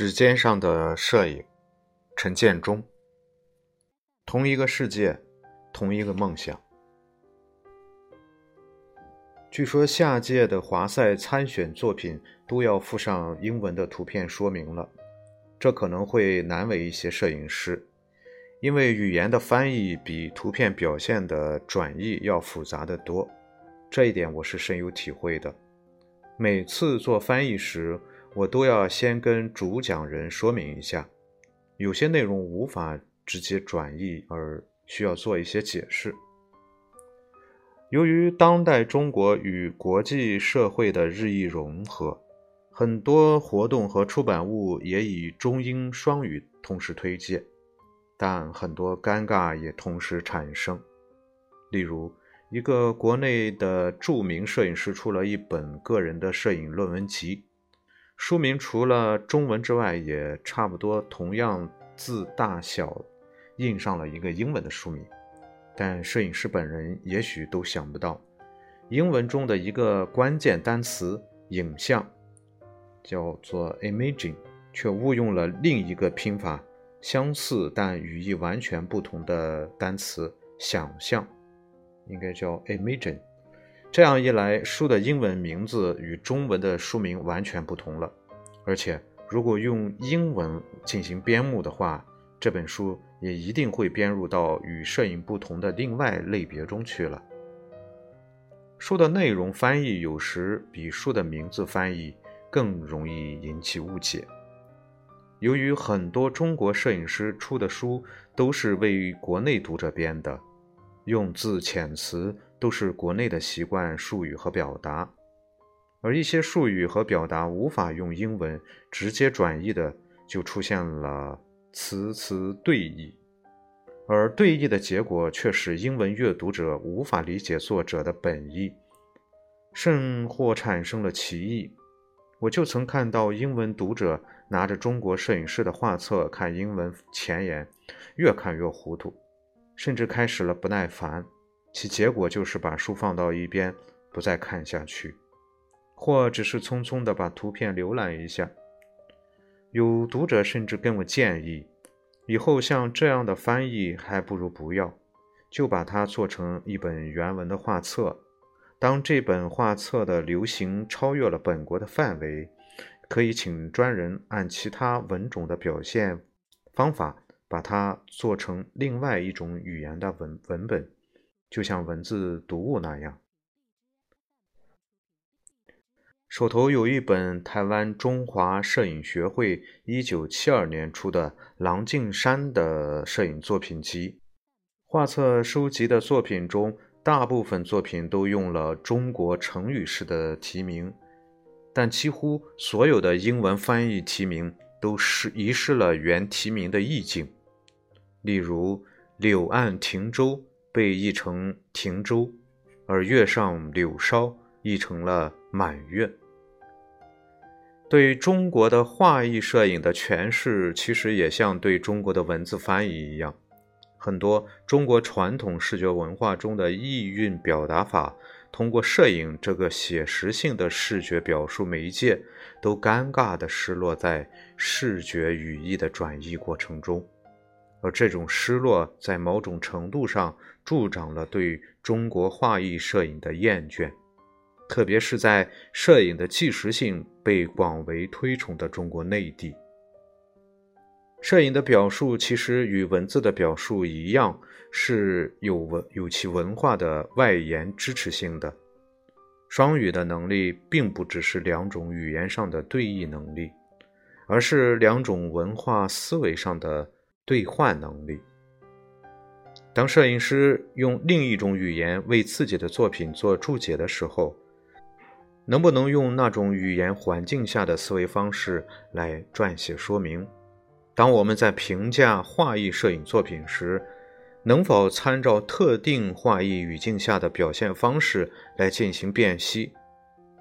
指尖上的摄影，陈建中。同一个世界，同一个梦想。据说下届的华赛参选作品都要附上英文的图片说明了，这可能会难为一些摄影师，因为语言的翻译比图片表现的转译要复杂的多。这一点我是深有体会的。每次做翻译时，我都要先跟主讲人说明一下，有些内容无法直接转译，而需要做一些解释。由于当代中国与国际社会的日益融合，很多活动和出版物也以中英双语同时推介，但很多尴尬也同时产生，例如。一个国内的著名摄影师出了一本个人的摄影论文集，书名除了中文之外，也差不多同样字大小，印上了一个英文的书名。但摄影师本人也许都想不到，英文中的一个关键单词“影像”叫做 “imaging”，却误用了另一个拼法相似但语义完全不同的单词“想象”。应该叫 Imagine，这样一来，书的英文名字与中文的书名完全不同了。而且，如果用英文进行编目的话，这本书也一定会编入到与摄影不同的另外类别中去了。书的内容翻译有时比书的名字翻译更容易引起误解。由于很多中国摄影师出的书都是为国内读者编的。用字遣词都是国内的习惯术语和表达，而一些术语和表达无法用英文直接转译的，就出现了词词对译，而对译的结果却使英文阅读者无法理解作者的本意，甚或产生了歧义。我就曾看到英文读者拿着中国摄影师的画册看英文前言，越看越糊涂。甚至开始了不耐烦，其结果就是把书放到一边，不再看下去，或只是匆匆地把图片浏览一下。有读者甚至跟我建议，以后像这样的翻译还不如不要，就把它做成一本原文的画册。当这本画册的流行超越了本国的范围，可以请专人按其他文种的表现方法。把它做成另外一种语言的文文本，就像文字读物那样。手头有一本台湾中华摄影学会一九七二年出的郎静山的摄影作品集，画册收集的作品中，大部分作品都用了中国成语式的题名，但几乎所有的英文翻译题名都是遗失了原题名的意境。例如“柳岸停舟”被译成“停舟”，而“月上柳梢”译成了“满月”。对中国的画意摄影的诠释，其实也像对中国的文字翻译一样，很多中国传统视觉文化中的意蕴表达法，通过摄影这个写实性的视觉表述媒介，都尴尬地失落在视觉语义的转移过程中。而这种失落，在某种程度上助长了对中国画意摄影的厌倦，特别是在摄影的纪实性被广为推崇的中国内地。摄影的表述其实与文字的表述一样，是有文有其文化的外延支持性的。双语的能力并不只是两种语言上的对译能力，而是两种文化思维上的。兑换能力。当摄影师用另一种语言为自己的作品做注解的时候，能不能用那种语言环境下的思维方式来撰写说明？当我们在评价画意摄影作品时，能否参照特定画意语境下的表现方式来进行辨析，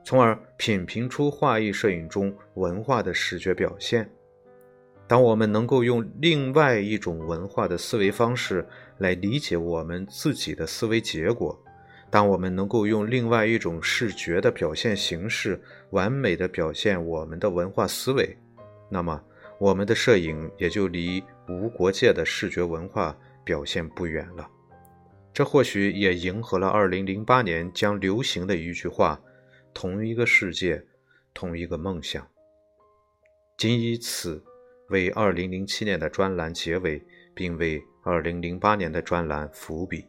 从而品评出画意摄影中文化的视觉表现？当我们能够用另外一种文化的思维方式来理解我们自己的思维结果，当我们能够用另外一种视觉的表现形式完美的表现我们的文化思维，那么我们的摄影也就离无国界的视觉文化表现不远了。这或许也迎合了2008年将流行的一句话：“同一个世界，同一个梦想。”仅以此为2007年的专栏结尾，并为2008年的专栏伏笔。